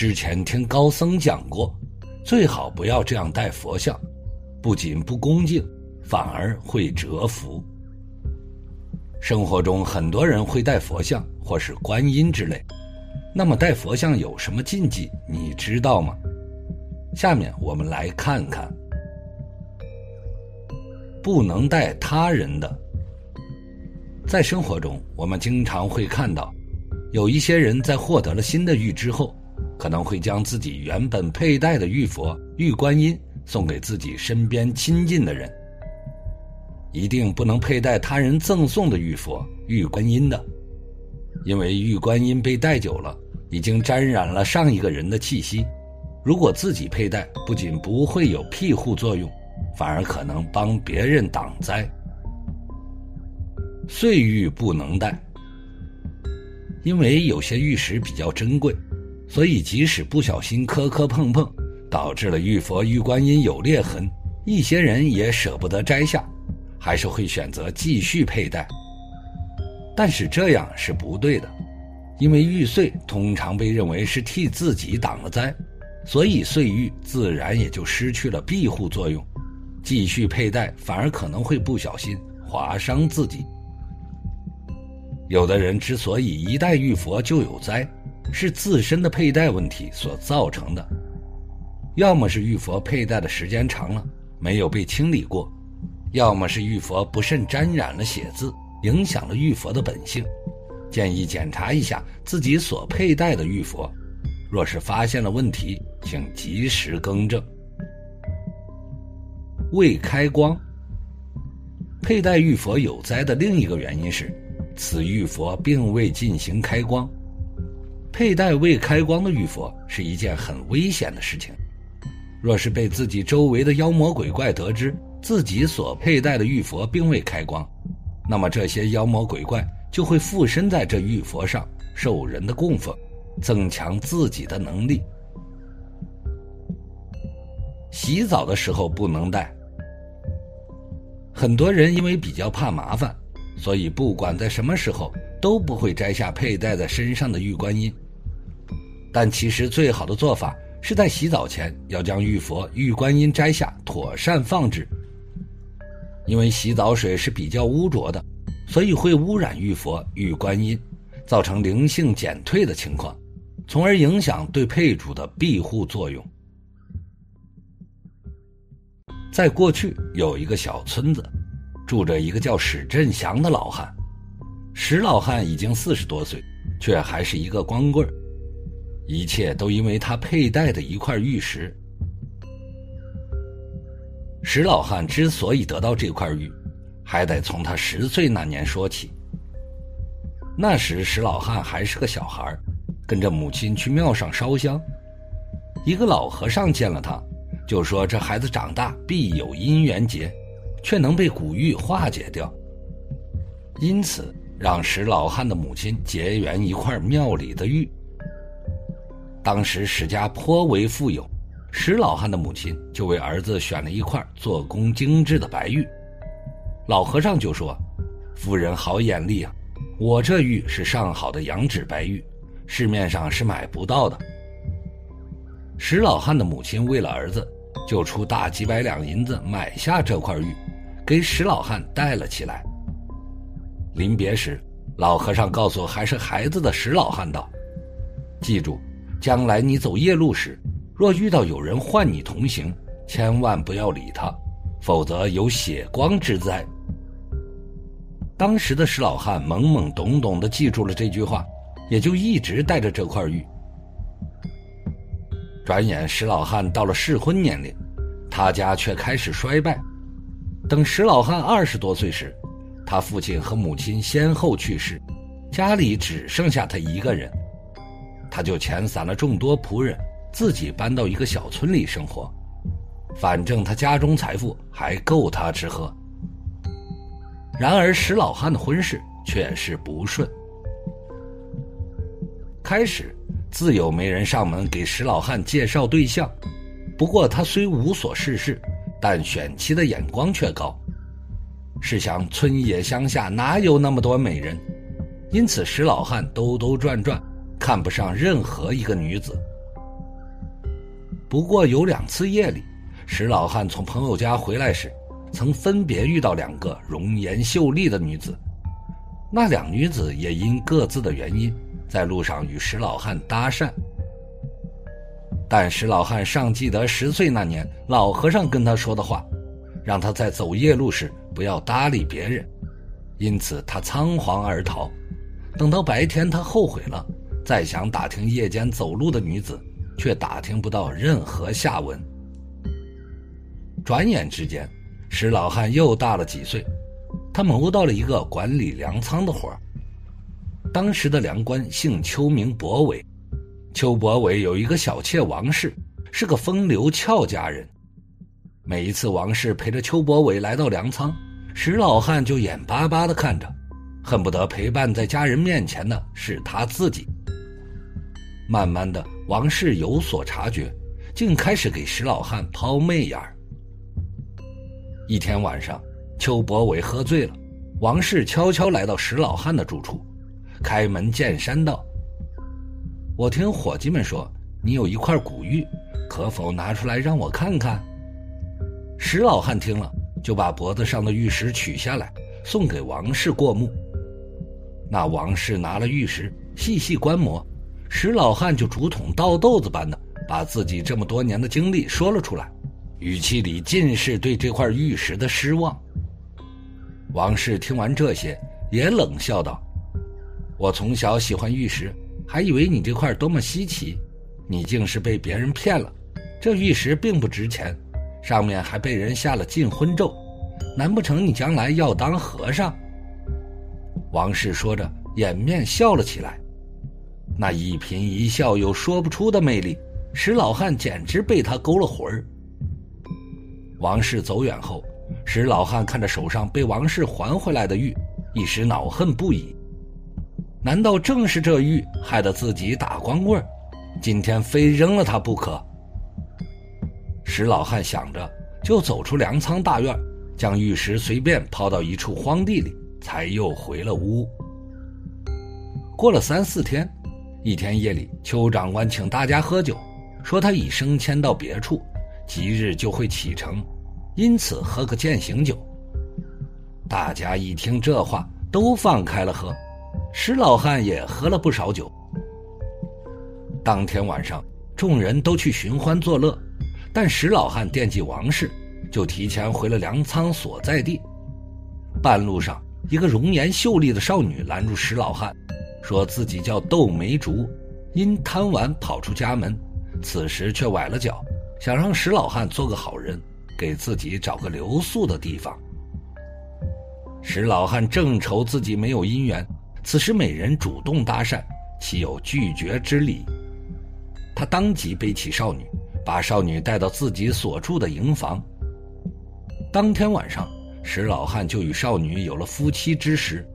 之前听高僧讲过，最好不要这样戴佛像，不仅不恭敬，反而会折福。生活中很多人会戴佛像或是观音之类，那么戴佛像有什么禁忌？你知道吗？下面我们来看看，不能戴他人的。在生活中，我们经常会看到，有一些人在获得了新的玉之后，可能会将自己原本佩戴的玉佛、玉观音送给自己身边亲近的人。一定不能佩戴他人赠送的玉佛、玉观音的，因为玉观音被戴久了，已经沾染了上一个人的气息。如果自己佩戴，不仅不会有庇护作用，反而可能帮别人挡灾。碎玉不能戴，因为有些玉石比较珍贵，所以即使不小心磕磕碰碰，导致了玉佛、玉观音有裂痕，一些人也舍不得摘下。还是会选择继续佩戴，但是这样是不对的，因为玉碎通常被认为是替自己挡了灾，所以碎玉自然也就失去了庇护作用，继续佩戴反而可能会不小心划伤自己。有的人之所以一戴玉佛就有灾，是自身的佩戴问题所造成的，要么是玉佛佩戴的时间长了没有被清理过。要么是玉佛不慎沾染了血渍，影响了玉佛的本性，建议检查一下自己所佩戴的玉佛。若是发现了问题，请及时更正。未开光，佩戴玉佛有灾的另一个原因是，此玉佛并未进行开光。佩戴未开光的玉佛是一件很危险的事情，若是被自己周围的妖魔鬼怪得知。自己所佩戴的玉佛并未开光，那么这些妖魔鬼怪就会附身在这玉佛上，受人的供奉，增强自己的能力。洗澡的时候不能戴。很多人因为比较怕麻烦，所以不管在什么时候都不会摘下佩戴在身上的玉观音。但其实最好的做法是在洗澡前要将玉佛、玉观音摘下，妥善放置。因为洗澡水是比较污浊的，所以会污染玉佛、玉观音，造成灵性减退的情况，从而影响对配主的庇护作用。在过去有一个小村子，住着一个叫史振祥的老汉。史老汉已经四十多岁，却还是一个光棍一切都因为他佩戴的一块玉石。石老汉之所以得到这块玉，还得从他十岁那年说起。那时石老汉还是个小孩，跟着母亲去庙上烧香。一个老和尚见了他，就说这孩子长大必有姻缘结，却能被古玉化解掉。因此让石老汉的母亲结缘一块庙里的玉。当时史家颇为富有。史老汉的母亲就为儿子选了一块做工精致的白玉，老和尚就说：“夫人好眼力啊，我这玉是上好的羊脂白玉，市面上是买不到的。”史老汉的母亲为了儿子，就出大几百两银子买下这块玉，给史老汉戴了起来。临别时，老和尚告诉还是孩子的史老汉道：“记住，将来你走夜路时。”若遇到有人唤你同行，千万不要理他，否则有血光之灾。当时的石老汉懵懵懂懂的记住了这句话，也就一直带着这块玉。转眼石老汉到了适婚年龄，他家却开始衰败。等石老汉二十多岁时，他父亲和母亲先后去世，家里只剩下他一个人，他就遣散了众多仆人。自己搬到一个小村里生活，反正他家中财富还够他吃喝。然而石老汉的婚事却是不顺。开始自有媒人上门给石老汉介绍对象，不过他虽无所事事，但选妻的眼光却高。试想村野乡下哪有那么多美人？因此石老汉兜兜转转，看不上任何一个女子。不过有两次夜里，石老汉从朋友家回来时，曾分别遇到两个容颜秀丽的女子。那两女子也因各自的原因，在路上与石老汉搭讪。但石老汉尚记得十岁那年老和尚跟他说的话，让他在走夜路时不要搭理别人，因此他仓皇而逃。等到白天，他后悔了，再想打听夜间走路的女子，却打听不到任何下文。转眼之间，石老汉又大了几岁。他谋到了一个管理粮仓的活儿。当时的粮官姓邱，名伯伟。邱伯伟有一个小妾王氏，是个风流俏佳人。每一次王氏陪着邱伯伟来到粮仓，石老汉就眼巴巴地看着，恨不得陪伴在家人面前的是他自己。慢慢的，王氏有所察觉，竟开始给石老汉抛媚眼。一天晚上。邱伯伟喝醉了，王氏悄悄来到石老汉的住处，开门见山道：“我听伙计们说，你有一块古玉，可否拿出来让我看看？”石老汉听了，就把脖子上的玉石取下来，送给王氏过目。那王氏拿了玉石，细细观摩，石老汉就竹筒倒豆子般的把自己这么多年的经历说了出来，语气里尽是对这块玉石的失望。王氏听完这些，也冷笑道：“我从小喜欢玉石，还以为你这块多么稀奇，你竟是被别人骗了。这玉石并不值钱，上面还被人下了禁婚咒，难不成你将来要当和尚？”王氏说着，掩面笑了起来，那一颦一笑有说不出的魅力，石老汉简直被他勾了魂儿。王氏走远后。石老汉看着手上被王氏还回来的玉，一时恼恨不已。难道正是这玉害得自己打光棍今天非扔了他不可。石老汉想着，就走出粮仓大院，将玉石随便抛到一处荒地里，才又回了屋。过了三四天，一天夜里，邱长官请大家喝酒，说他已升迁到别处，即日就会启程。因此，喝个践行酒。大家一听这话，都放开了喝。石老汉也喝了不少酒。当天晚上，众人都去寻欢作乐，但石老汉惦记王氏，就提前回了粮仓所在地。半路上，一个容颜秀丽的少女拦住石老汉，说自己叫窦梅竹，因贪玩跑出家门，此时却崴了脚，想让石老汉做个好人。给自己找个留宿的地方。石老汉正愁自己没有姻缘，此时美人主动搭讪，岂有拒绝之理？他当即背起少女，把少女带到自己所住的营房。当天晚上，石老汉就与少女有了夫妻之实。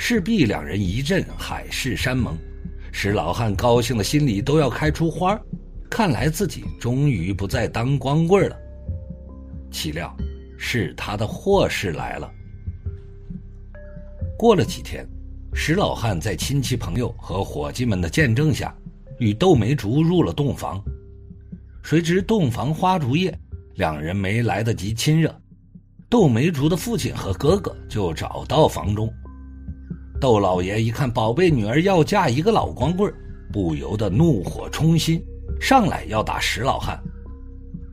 势必两人一阵海誓山盟，石老汉高兴的心里都要开出花看来自己终于不再当光棍了。岂料，是他的祸事来了。过了几天，石老汉在亲戚朋友和伙计们的见证下，与窦梅竹入了洞房。谁知洞房花烛夜，两人没来得及亲热，窦梅竹的父亲和哥哥就找到房中。窦老爷一看宝贝女儿要嫁一个老光棍，不由得怒火冲心，上来要打石老汉。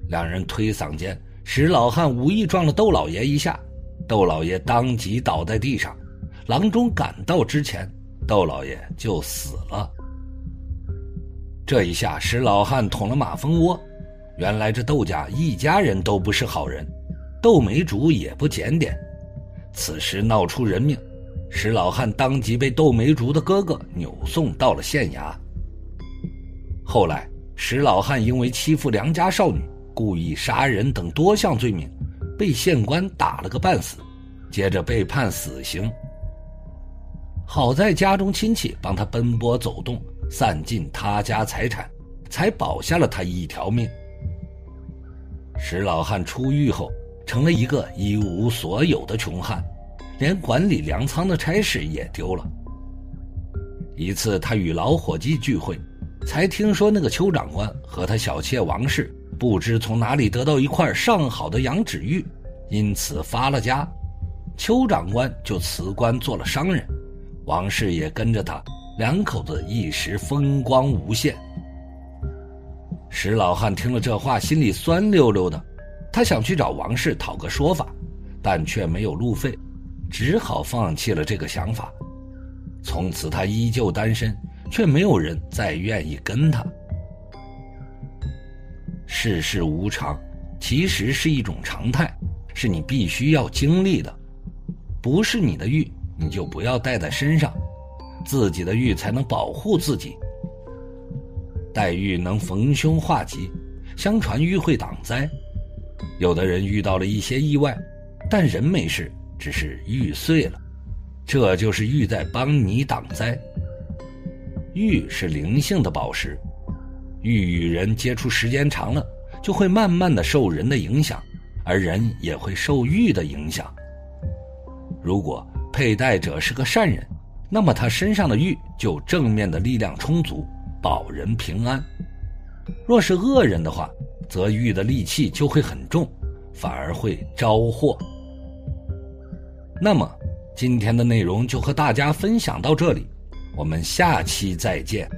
两人推搡间。石老汉无意撞了窦老爷一下，窦老爷当即倒在地上。郎中赶到之前，窦老爷就死了。这一下，石老汉捅了马蜂窝。原来这窦家一家人都不是好人，窦梅竹也不检点。此时闹出人命，石老汉当即被窦梅竹的哥哥扭送到了县衙。后来，石老汉因为欺负良家少女。故意杀人等多项罪名，被县官打了个半死，接着被判死刑。好在家中亲戚帮他奔波走动，散尽他家财产，才保下了他一条命。石老汉出狱后，成了一个一无所有的穷汉，连管理粮仓的差事也丢了。一次，他与老伙计聚会，才听说那个邱长官和他小妾王氏不知从哪里得到一块上好的羊脂玉，因此发了家。邱长官就辞官做了商人，王氏也跟着他，两口子一时风光无限。石老汉听了这话，心里酸溜溜的，他想去找王氏讨个说法，但却没有路费，只好放弃了这个想法。从此他依旧单身，却没有人再愿意跟他。世事无常，其实是一种常态，是你必须要经历的。不是你的玉，你就不要带在身上，自己的玉才能保护自己。戴玉能逢凶化吉，相传玉会挡灾。有的人遇到了一些意外，但人没事，只是玉碎了，这就是玉在帮你挡灾。玉是灵性的宝石，玉与人接触时间长了，就会慢慢的受人的影响，而人也会受玉的影响。如果佩戴者是个善人，那么他身上的玉就正面的力量充足，保人平安；若是恶人的话，则玉的戾气就会很重，反而会招祸。那么，今天的内容就和大家分享到这里，我们下期再见。